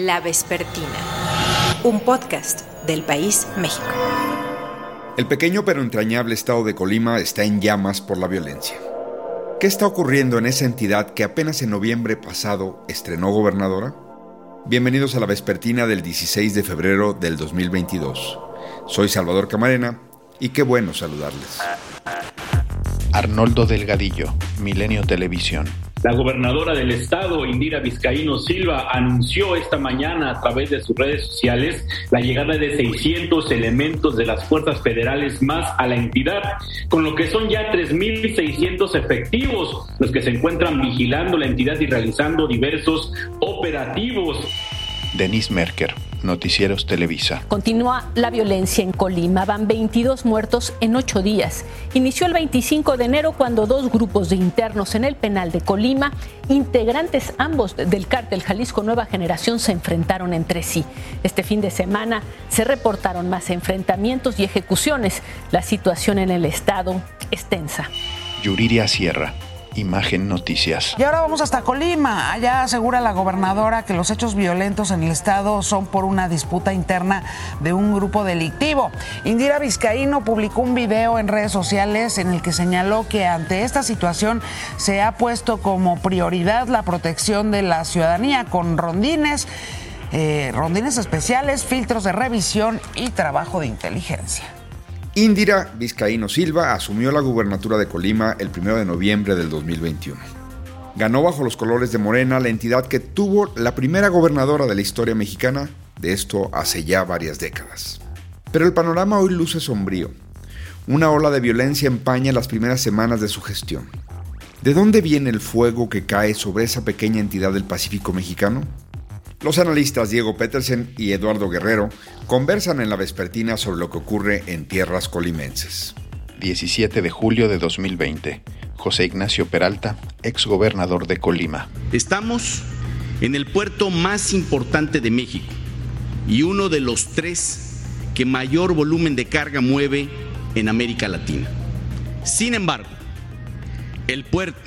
La Vespertina, un podcast del país México. El pequeño pero entrañable estado de Colima está en llamas por la violencia. ¿Qué está ocurriendo en esa entidad que apenas en noviembre pasado estrenó gobernadora? Bienvenidos a la Vespertina del 16 de febrero del 2022. Soy Salvador Camarena y qué bueno saludarles. Arnoldo Delgadillo, Milenio Televisión. La gobernadora del estado, Indira Vizcaíno Silva, anunció esta mañana a través de sus redes sociales la llegada de 600 elementos de las fuerzas federales más a la entidad, con lo que son ya 3.600 efectivos los que se encuentran vigilando la entidad y realizando diversos operativos. Denis Merker, Noticieros Televisa. Continúa la violencia en Colima. Van 22 muertos en ocho días. Inició el 25 de enero cuando dos grupos de internos en el penal de Colima, integrantes ambos del cártel Jalisco Nueva Generación, se enfrentaron entre sí. Este fin de semana se reportaron más enfrentamientos y ejecuciones. La situación en el estado es tensa. Yuriria Sierra, Imagen Noticias. Y ahora vamos hasta Colima. Allá asegura la gobernadora que los hechos violentos en el estado son por una disputa interna de un grupo delictivo. Indira Vizcaíno publicó un video en redes sociales en el que señaló que ante esta situación se ha puesto como prioridad la protección de la ciudadanía con rondines. Eh, rondines especiales, filtros de revisión y trabajo de inteligencia. Indira Vizcaíno Silva asumió la gubernatura de Colima el 1 de noviembre del 2021. Ganó bajo los colores de Morena la entidad que tuvo la primera gobernadora de la historia mexicana, de esto hace ya varias décadas. Pero el panorama hoy luce sombrío. Una ola de violencia empaña las primeras semanas de su gestión. ¿De dónde viene el fuego que cae sobre esa pequeña entidad del Pacífico mexicano? Los analistas Diego Petersen y Eduardo Guerrero conversan en la vespertina sobre lo que ocurre en tierras colimenses. 17 de julio de 2020. José Ignacio Peralta, exgobernador de Colima. Estamos en el puerto más importante de México y uno de los tres que mayor volumen de carga mueve en América Latina. Sin embargo, el puerto,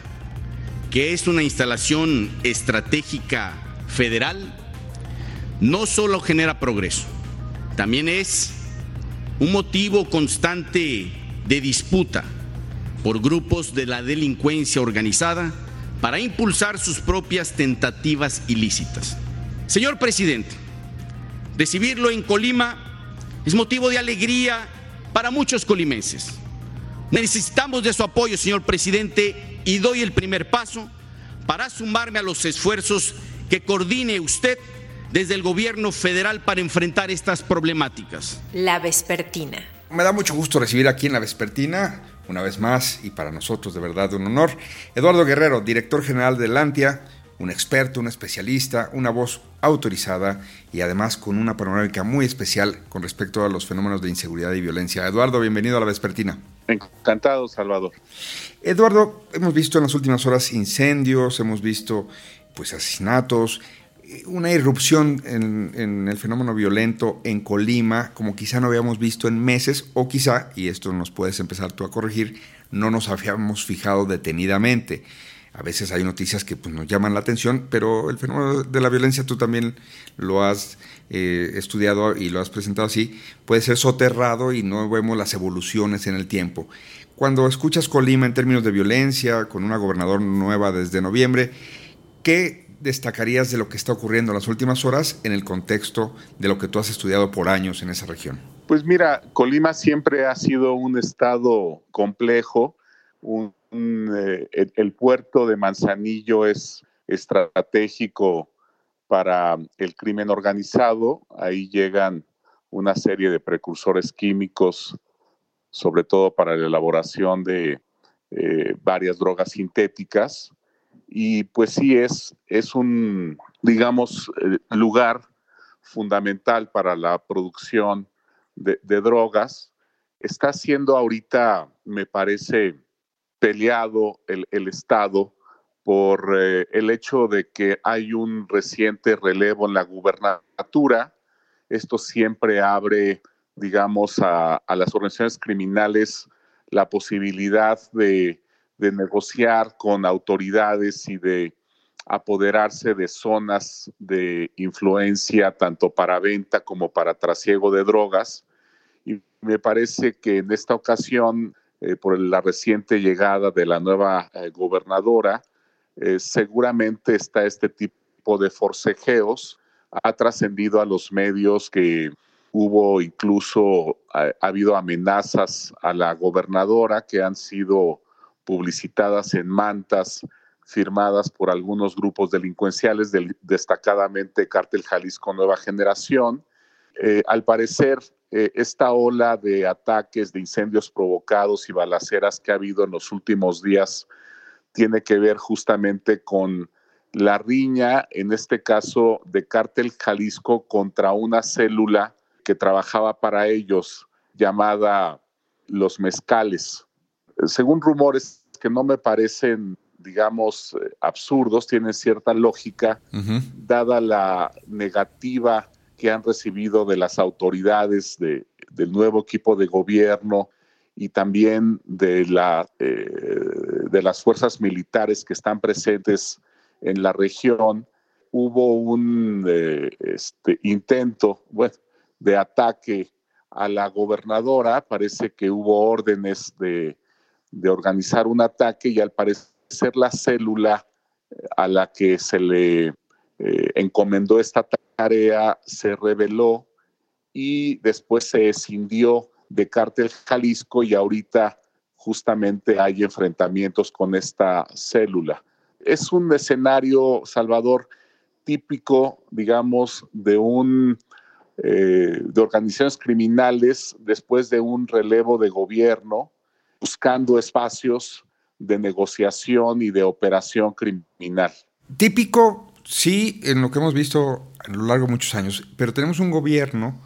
que es una instalación estratégica federal, no solo genera progreso, también es un motivo constante de disputa por grupos de la delincuencia organizada para impulsar sus propias tentativas ilícitas. Señor presidente, recibirlo en Colima es motivo de alegría para muchos colimenses. Necesitamos de su apoyo, señor presidente, y doy el primer paso para sumarme a los esfuerzos que coordine usted desde el gobierno federal para enfrentar estas problemáticas. La Vespertina. Me da mucho gusto recibir aquí en La Vespertina, una vez más, y para nosotros de verdad un honor, Eduardo Guerrero, director general de Lantia, un experto, un especialista, una voz autorizada y además con una panorámica muy especial con respecto a los fenómenos de inseguridad y violencia. Eduardo, bienvenido a La Vespertina. Encantado, Salvador. Eduardo, hemos visto en las últimas horas incendios, hemos visto pues asesinatos, una irrupción en, el fenómeno violento en Colima, como quizá no habíamos visto en meses, o quizá, y esto nos puedes empezar tú a corregir, no nos habíamos fijado detenidamente. A veces hay noticias que pues, nos llaman la atención, pero el fenómeno de la violencia tú también lo has eh, estudiado y lo has presentado así, puede ser soterrado y no vemos las evoluciones en el tiempo. Cuando escuchas Colima en términos de violencia, con una gobernadora nueva desde noviembre, ¿qué destacarías de lo que está ocurriendo en las últimas horas en el contexto de lo que tú has estudiado por años en esa región? Pues mira, Colima siempre ha sido un estado complejo. Eh, el, puerto de Manzanillo es estratégico para el crimen organizado. Ahí llegan una serie de precursores químicos, sobre todo para la elaboración de eh, varias drogas sintéticas y pues sí es, es un, digamos, eh, lugar fundamental para la producción de, drogas. Está siendo ahorita, me parece, peleado el, Estado por eh, el hecho de que hay un reciente relevo en la gubernatura. Esto siempre abre, digamos, a, a las organizaciones criminales la posibilidad de de negociar con autoridades y de apoderarse de zonas de influencia tanto para venta como para trasiego de drogas. Y me parece que en esta ocasión, eh, por la reciente llegada de la nueva eh, gobernadora, eh, seguramente está este tipo de forcejeos. Ha trascendido a los medios que hubo incluso, ha habido amenazas a la gobernadora que han sido publicitadas en mantas firmadas por algunos grupos delincuenciales, destacadamente Cártel Jalisco Nueva Generación. Eh, al parecer, eh, esta ola de ataques, de incendios provocados y balaceras que ha habido en los últimos días tiene que ver justamente con la riña, en este caso de Cártel Jalisco, contra una célula que trabajaba para ellos llamada Los Mezcales. Según rumores que no me parecen digamos, eh, absurdos, tienen cierta lógica, dada la negativa que han recibido de las autoridades de, del nuevo equipo de gobierno y también de, la, eh, de las fuerzas militares que están presentes en la región. Hubo un eh, este, intento de ataque a la gobernadora, parece que hubo órdenes de, de organizar un ataque y al parecer la célula eh, a la que se le eh, encomendó esta tarea se reveló y después se escindió de Cártel Jalisco y ahorita justamente hay enfrentamientos con esta célula. Es un escenario, Salvador, típico, digamos, de un eh, de organizaciones criminales después de un relevo de gobierno, buscando espacios de negociación y de operación criminal. Típico, sí, en lo que hemos visto a lo largo de muchos años, pero tenemos un gobierno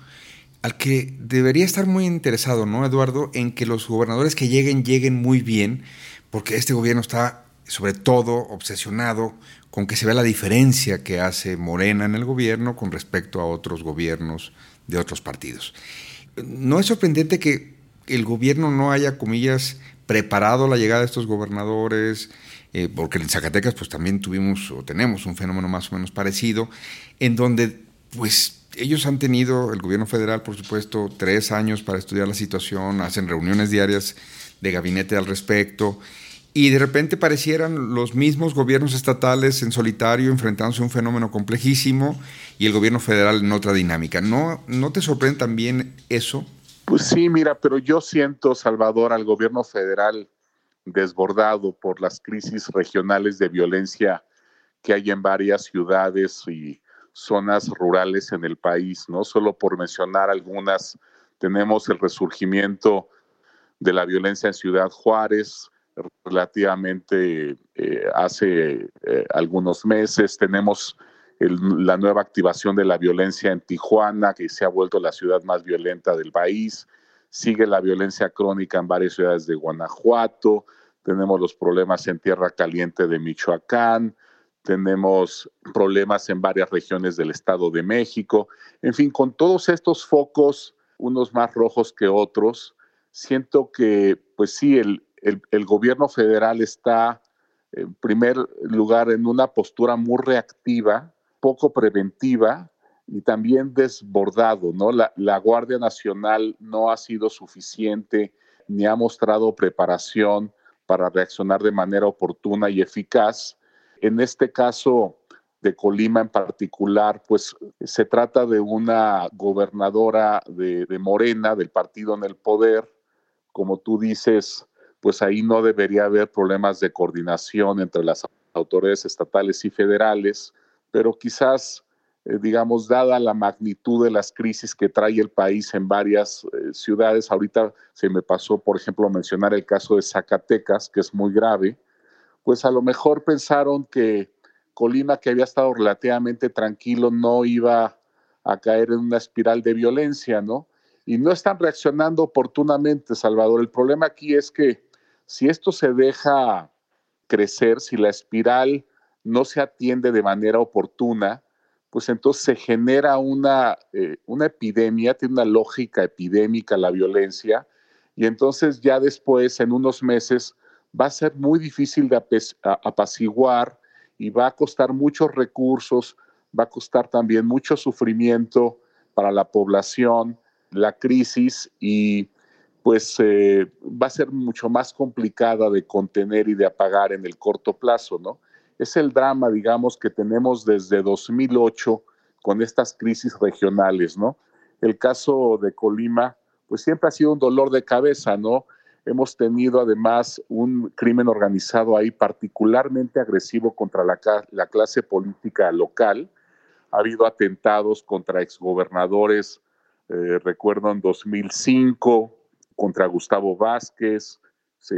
al que debería estar muy interesado, ¿no, Eduardo? En que los gobernadores que lleguen lleguen muy bien, porque este gobierno está sobre todo obsesionado con que se vea la diferencia que hace Morena en el gobierno con respecto a otros gobiernos de otros partidos. No es sorprendente que el gobierno no haya, comillas, preparado la llegada de estos gobernadores, eh, porque en Zacatecas pues también tuvimos o tenemos un fenómeno más o menos parecido, en donde pues ellos han tenido, el gobierno federal por supuesto, tres años para estudiar la situación, hacen reuniones diarias de gabinete al respecto, y de repente parecieran los mismos gobiernos estatales en solitario enfrentándose a un fenómeno complejísimo y el gobierno federal en otra dinámica. ¿No, no te sorprende también eso? Pues sí, mira, pero yo siento, Salvador, al gobierno federal desbordado por las crisis regionales de violencia que hay en varias ciudades y zonas rurales en el país, ¿no? Solo por mencionar algunas, tenemos el resurgimiento de la violencia en Ciudad Juárez, relativamente eh, hace eh, algunos meses, tenemos la nueva activación de la violencia en Tijuana, que se ha vuelto la ciudad más violenta del país. Sigue la violencia crónica en varias ciudades de Guanajuato. Tenemos los problemas en Tierra Caliente de Michoacán. Tenemos problemas en varias regiones del Estado de México. En fin, con todos estos focos, unos más rojos que otros, siento que, pues sí, el, el gobierno federal está en primer lugar en una postura muy reactiva poco preventiva y también desbordado, ¿no? La, la, Guardia Nacional no ha sido suficiente ni ha mostrado preparación para reaccionar de manera oportuna y eficaz. En este caso de Colima en particular, pues se trata de una gobernadora de, de Morena, del partido en el poder. Como tú dices, pues ahí no debería haber problemas de coordinación entre las autoridades estatales y federales pero quizás, eh, digamos, dada la magnitud de las crisis que trae el país en varias eh, ciudades, ahorita se me pasó, por ejemplo, mencionar el caso de Zacatecas, que es muy grave, pues a lo mejor pensaron que Colima, que había estado relativamente tranquilo, no iba a caer en una espiral de violencia, ¿no? Y no están reaccionando oportunamente, Salvador. El problema aquí es que si esto se deja crecer, si la espiral no se atiende de manera oportuna, pues entonces se genera una, eh, una epidemia, tiene una lógica epidémica la violencia, y entonces ya después, en unos meses, va a ser muy difícil de apaciguar y va a costar muchos recursos, va a costar también mucho sufrimiento para la población, la crisis y pues eh, va a ser mucho más complicada de contener y de apagar en el corto plazo, ¿no? Es el drama, digamos, que tenemos desde 2008 con estas crisis regionales, ¿no? El caso de Colima, pues siempre ha sido un dolor de cabeza, ¿no? Hemos tenido además un crimen organizado ahí particularmente agresivo contra la, la clase política local. Ha habido atentados contra exgobernadores, eh, recuerdo en 2005, contra Gustavo Vázquez,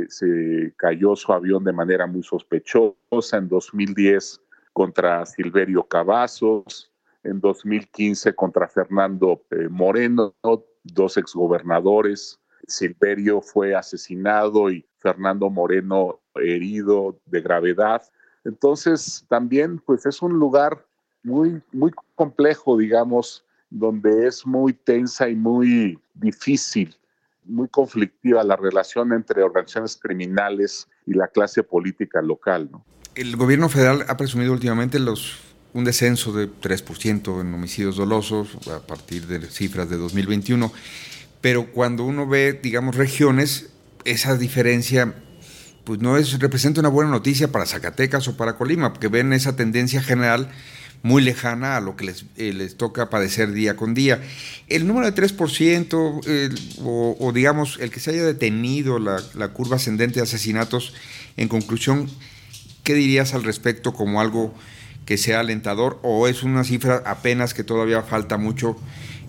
se, cayó su avión de manera muy sospechosa, en 2010 contra Silverio Cavazos, en 2015 contra Fernando eh, Moreno, dos exgobernadores. Silverio fue asesinado y Fernando Moreno herido de gravedad. Entonces, también pues es un lugar muy, muy complejo, digamos, donde es muy tensa y muy difícil, muy conflictiva la relación entre organizaciones criminales y la clase política local. El gobierno federal ha presumido últimamente un descenso de 3% en homicidios dolosos a partir de cifras de 2021. Pero cuando uno ve, digamos, regiones, esa diferencia pues no es, representa una buena noticia para Zacatecas o para Colima, porque ven esa tendencia general muy lejana a lo que les, eh, les toca padecer día con día. El número de 3%, o, o, digamos, el que se haya detenido la, la curva ascendente de asesinatos, en conclusión, ¿qué dirías al respecto como algo que sea alentador o es una cifra apenas que todavía falta mucho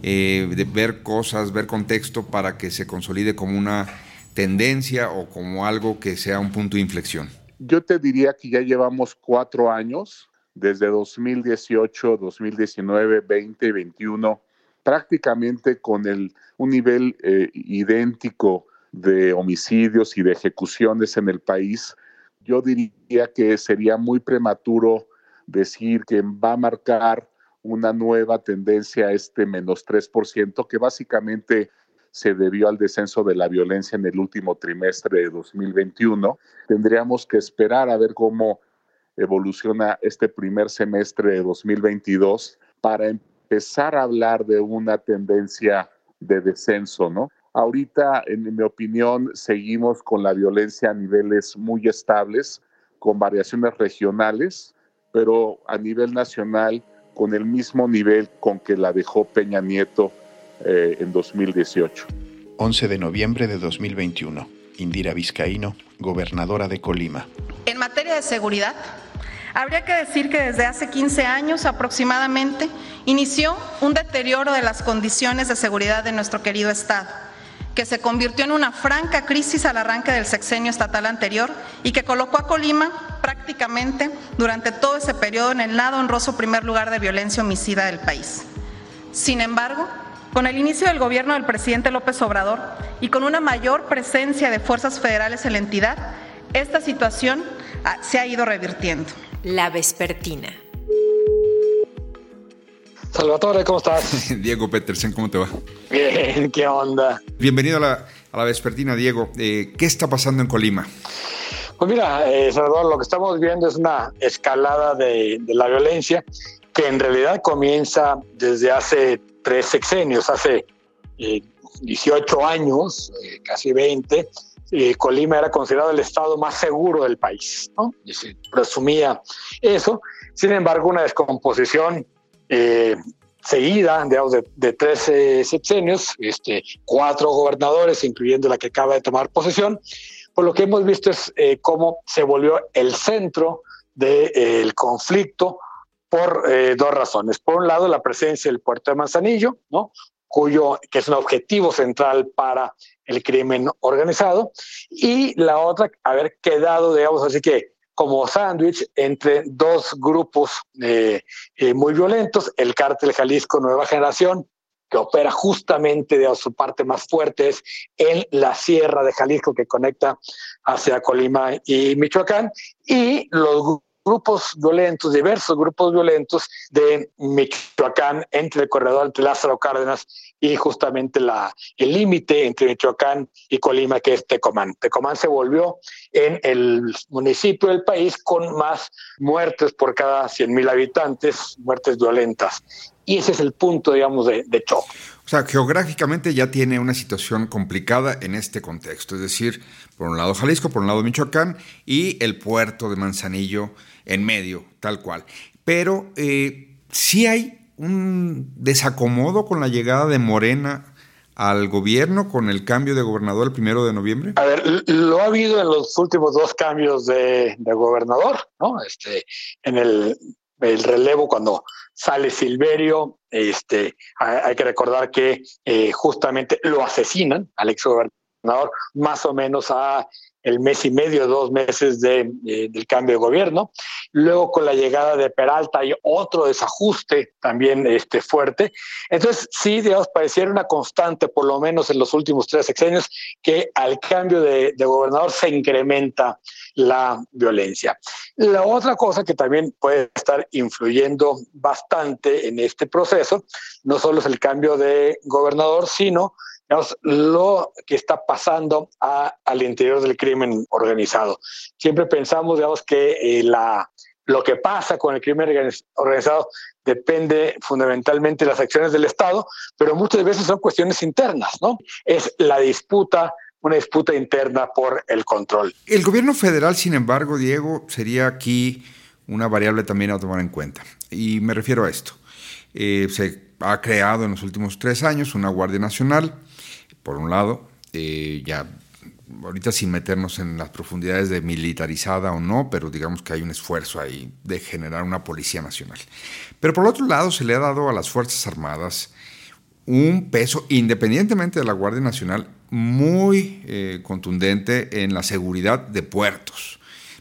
eh, de ver cosas, ver contexto para que se consolide como una tendencia o como algo que sea un punto de inflexión? Yo te diría que ya llevamos cuatro años, desde 2018, 2019, 20 y 21, prácticamente con el, un nivel eh, idéntico de homicidios y de ejecuciones en el país. Yo diría que sería muy prematuro decir que va a marcar una nueva tendencia a este menos 3%, que básicamente se debió al descenso de la violencia en el último trimestre de 2021. Tendríamos que esperar a ver cómo evoluciona este primer semestre de 2022 para empezar a hablar de una tendencia de descenso, ¿no? Ahorita, en mi opinión, seguimos con la violencia a niveles muy estables, con variaciones regionales, pero a nivel nacional con el mismo nivel con que la dejó Peña Nieto eh, en 2018. 11 de noviembre de 2021. Indira Vizcaíno, gobernadora de Colima. En materia de seguridad, habría que decir que desde hace 15 años aproximadamente inició un deterioro de las condiciones de seguridad de nuestro querido Estado que se convirtió en una franca crisis al arranque del sexenio estatal anterior y que colocó a Colima prácticamente durante todo ese periodo en el nada honroso primer lugar de violencia homicida del país. Sin embargo, con el inicio del gobierno del presidente López Obrador y con una mayor presencia de fuerzas federales en la entidad, esta situación ah, se ha ido revirtiendo. La Vespertina. Salvatore, ¿cómo estás? Diego Petersen, ¿cómo te va? Bien, ¿qué onda? Bienvenido a la, a la Vespertina, Diego. Eh, ¿Qué está pasando en Colima? Pues mira, eh, Salvador, lo que estamos viendo es una escalada de, de, la violencia que en realidad comienza desde hace tres sexenios, hace eh, 18 años, eh, casi 20. Colima era considerado el estado más seguro del país, ¿no? Y se presumía eso. Sin embargo, una descomposición eh, seguida, de, de 13 sexenios, este, cuatro gobernadores, incluyendo la que acaba de tomar posesión, pues lo que hemos visto es eh, cómo se volvió el centro del de, eh, conflicto por dos razones. Por un lado, la presencia del puerto de Manzanillo, ¿no? cuyo, que es un objetivo central para el crimen organizado, y la otra, haber quedado, digamos así que, como sándwich entre dos grupos eh, eh, muy violentos, el cártel Jalisco Nueva Generación, que opera justamente de su parte más fuerte es en la sierra de Jalisco que conecta hacia Colima y Michoacán, y los grupos violentos, diversos grupos violentos de Michoacán entre el corredor entre Lázaro Cárdenas y justamente la, el límite entre Michoacán y Colima, que es Tecomán. Tecomán se volvió en el municipio del país con más muertes por cada 100 mil habitantes, muertes violentas. Y ese es el punto, digamos, de, de choque. O sea, geográficamente ya tiene una situación complicada en este contexto, es decir, por un lado Jalisco, por un lado Michoacán y el puerto de Manzanillo en medio, tal cual. Pero eh, sí hay un desacomodo con la llegada de Morena al gobierno con el cambio de gobernador el primero de noviembre? A ver, lo ha habido en los últimos dos cambios de, gobernador, ¿no? Este, en el, el, relevo cuando sale Silverio, este, hay, que recordar que eh, justamente lo asesinan al ex gobernador más o menos a el mes y medio, dos meses de, eh, del cambio de gobierno. Luego con la llegada de Peralta hay otro desajuste también este, fuerte. Entonces, sí, digamos, pareciera una constante, por lo menos en los últimos tres sexenios, que al cambio de, de gobernador se incrementa la violencia. La otra cosa que también puede estar influyendo bastante en este proceso, no solo es el cambio de gobernador, sino lo que está pasando al interior del crimen organizado. Siempre pensamos, digamos, que eh, la, lo que pasa con el crimen organizado depende fundamentalmente de las acciones del Estado, pero muchas veces son cuestiones internas, ¿no? Es la disputa una disputa interna por el control. El gobierno federal, sin embargo, Diego, sería aquí una variable también a tomar en cuenta. Y me refiero a esto. Eh, se ha creado en los últimos tres años una Guardia Nacional por un lado, eh, ya ahorita sin meternos en las profundidades de militarizada o no, pero digamos que hay un esfuerzo ahí de generar una policía nacional. Pero por otro lado, se le ha dado a las Fuerzas Armadas un peso, independientemente de la Guardia Nacional, muy eh, contundente en la seguridad de puertos.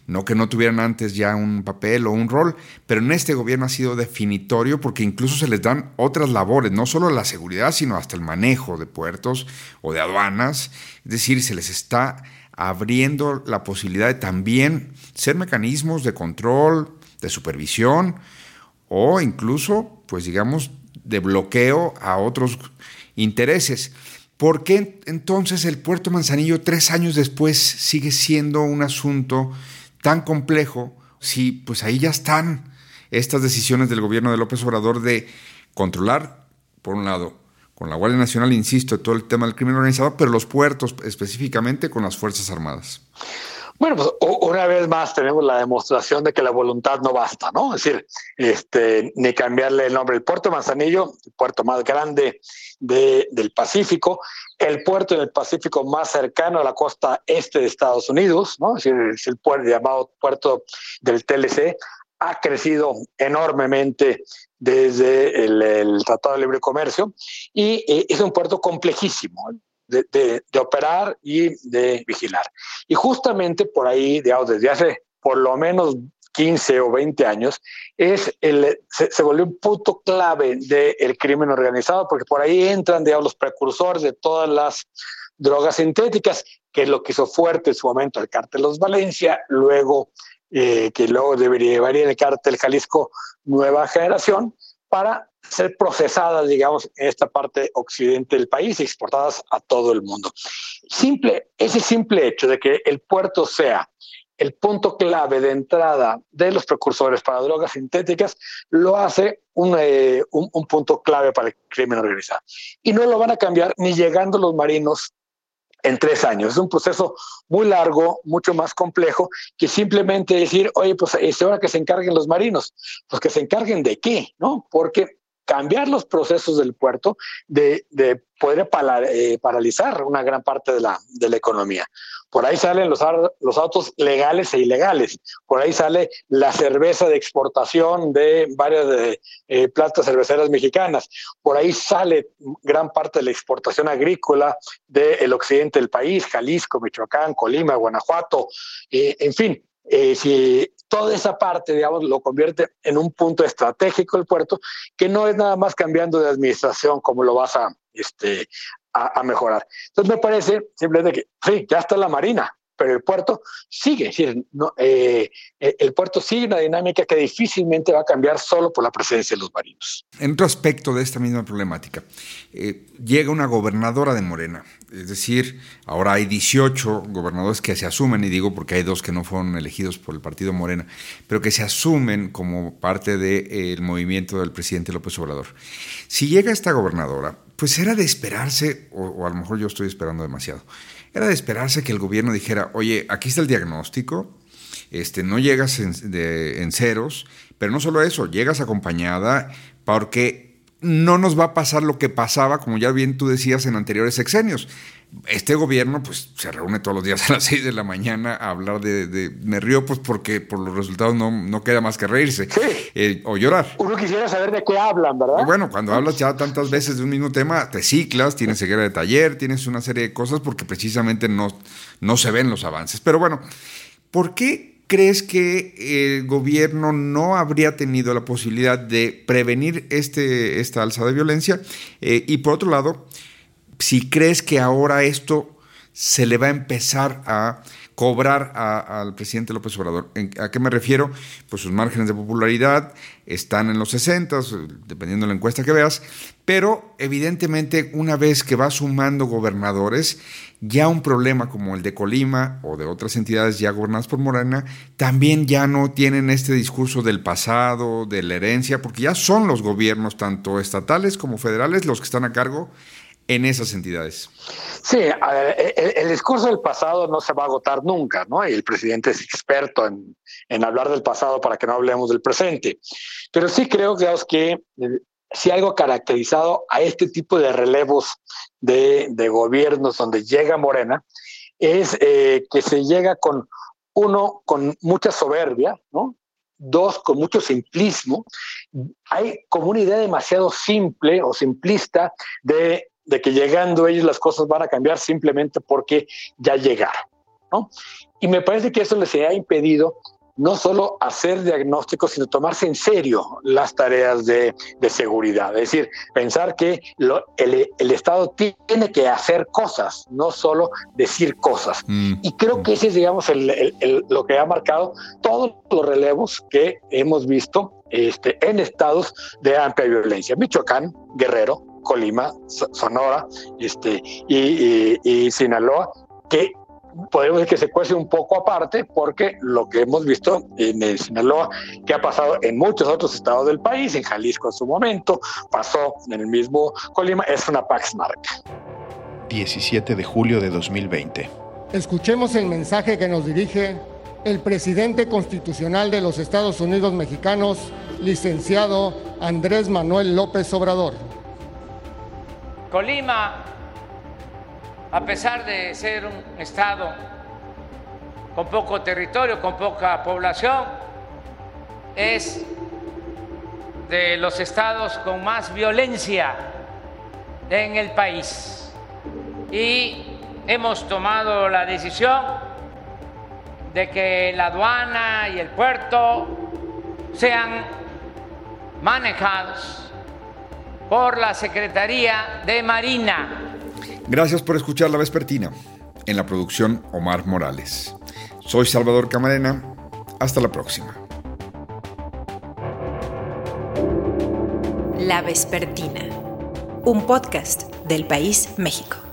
No que no tuvieran antes ya un papel o un rol, pero en este gobierno ha sido definitorio porque incluso se les dan otras labores, no solo la seguridad, sino hasta el manejo de puertos o de aduanas. Es decir, se les está abriendo la posibilidad de también ser mecanismos de control, de supervisión o incluso, pues digamos, de bloqueo a otros intereses. ¿Por qué entonces el puerto Manzanillo tres años después sigue siendo un asunto tan complejo si pues ahí ya están estas decisiones del gobierno de López Obrador de controlar, por un lado, con la Guardia Nacional, insisto, todo el tema del crimen organizado, pero los puertos específicamente con las Fuerzas Armadas. Bueno, pues una vez más tenemos la demostración de que la voluntad no basta, ¿no? Es decir, este, ni cambiarle el nombre. El puerto Manzanillo, el puerto más grande de, del Pacífico, el puerto en el Pacífico más cercano a la costa este de Estados Unidos, ¿no? Es decir, es el puerto llamado puerto del TLC, ha crecido enormemente desde el, el Tratado de Libre Comercio y eh, es un puerto complejísimo de, operar y de vigilar. Y justamente por ahí, digamos, desde hace por lo menos 15 o 20 años, es el, se, volvió un punto clave del crimen organizado, porque por ahí entran, digamos, los precursores de todas las drogas sintéticas, que es lo que hizo fuerte en su momento el cártel Los Valencia, luego eh, que luego debería llevar el cártel Jalisco Nueva Generación, para ser procesadas, digamos, en esta parte occidente del país y exportadas a todo el mundo. Simple, ese simple hecho de que el puerto sea el punto clave de entrada de los precursores para drogas sintéticas lo hace un, eh, un, un, punto clave para el crimen organizado. Y no lo van a cambiar ni llegando los marinos en tres años. Es un proceso muy largo, mucho más complejo, que simplemente decir, oye, pues es hora que se encarguen los marinos. Pues que se encarguen de qué, ¿no? Porque cambiar los procesos del puerto de, de poder eh, paralizar una gran parte de la, de economía. Por ahí salen los, autos legales e ilegales. Por ahí sale la cerveza de exportación de varias eh, plantas cerveceras mexicanas. Por ahí sale gran parte de la exportación agrícola del occidente del país, Jalisco, Michoacán, Colima, Guanajuato, eh, en fin. Eh, si toda esa parte, digamos, lo convierte en un punto estratégico del puerto, que no es nada más cambiando de administración como lo vas a, este, a, mejorar. Entonces me parece simplemente que, sí, ya está la Marina, pero el puerto sigue, no, eh, el puerto sigue una dinámica que difícilmente va a cambiar solo por la presencia de los marinos. En otro aspecto de esta misma problemática, eh, llega una gobernadora de Morena, es decir, ahora hay 18 gobernadores que se asumen, y digo porque hay dos que no fueron elegidos por el partido Morena, pero que se asumen como parte del de, movimiento del presidente López Obrador. Si llega esta gobernadora, pues era de esperarse, o, a lo mejor yo estoy esperando demasiado, era de esperarse que el gobierno dijera, oye, aquí está el diagnóstico, este, no llegas en, en ceros, pero no solo eso, llegas acompañada porque no nos va a pasar lo que pasaba, como ya bien tú decías, en anteriores sexenios. Este gobierno pues se reúne todos los días a las 6 de la mañana a hablar de, de me río pues porque por los resultados no, no queda más que reírse eh, o llorar. Uno quisiera saber de qué hablan, ¿verdad? bueno, cuando hablas ya tantas veces de un mismo tema, te ciclas, tienes ceguera de taller, tienes una serie de cosas porque precisamente no, no se ven los avances. Pero bueno, ¿por qué ¿Crees que el gobierno no habría tenido la posibilidad de prevenir este, esta alza de violencia? Eh, y por otro lado, si crees que ahora esto se le va a empezar a cobrar al presidente López Obrador. ¿A qué me refiero? Pues sus márgenes de popularidad están en los 60, dependiendo de la encuesta que veas, pero evidentemente una vez que va sumando gobernadores, ya un problema como el de Colima o de otras entidades ya gobernadas por Morena, también ya no tienen este discurso del pasado, de la herencia, porque ya son los gobiernos, tanto estatales como federales, los que están a cargo en esas entidades. Sí, el, discurso del pasado no se va a agotar nunca, ¿no? Y el presidente es experto en, en hablar del pasado para que no hablemos del presente. Pero sí creo, que eh, si algo caracterizado a este tipo de relevos de, de gobiernos donde llega Morena es eh, que se llega con, uno, con mucha soberbia, ¿no? Dos, con mucho simplismo. Hay como una idea demasiado simple o simplista de de que llegando ellos las cosas van a cambiar simplemente porque ya llegaron. ¿no? Y me parece que eso les ha impedido no solo hacer diagnósticos, sino tomarse en serio las tareas de, seguridad. Es decir, pensar que el, Estado tiene que hacer cosas, no solo decir cosas. Mm. Y creo que ese es, digamos, lo que ha marcado todos los relevos que hemos visto este, en estados de amplia violencia. Michoacán, Guerrero, Colima, Sonora este, y, Sinaloa, que podemos decir que se cuece un poco aparte porque lo que hemos visto en Sinaloa, que ha pasado en muchos otros estados del país, en Jalisco en su momento, pasó en el mismo Colima, es una Pax Marca. 17 de julio de 2020. Escuchemos el mensaje que nos dirige el presidente constitucional de los Estados Unidos mexicanos, licenciado Andrés Manuel López Obrador. Colima, a pesar de ser un estado con poco territorio, con poca población, es de los estados con más violencia en el país. Y hemos tomado la decisión de que la aduana y el puerto sean manejados por la Secretaría de Marina. Gracias por escuchar La Vespertina. En la producción Omar Morales. Soy Salvador Camarena. Hasta la próxima. La Vespertina. Un podcast del País México.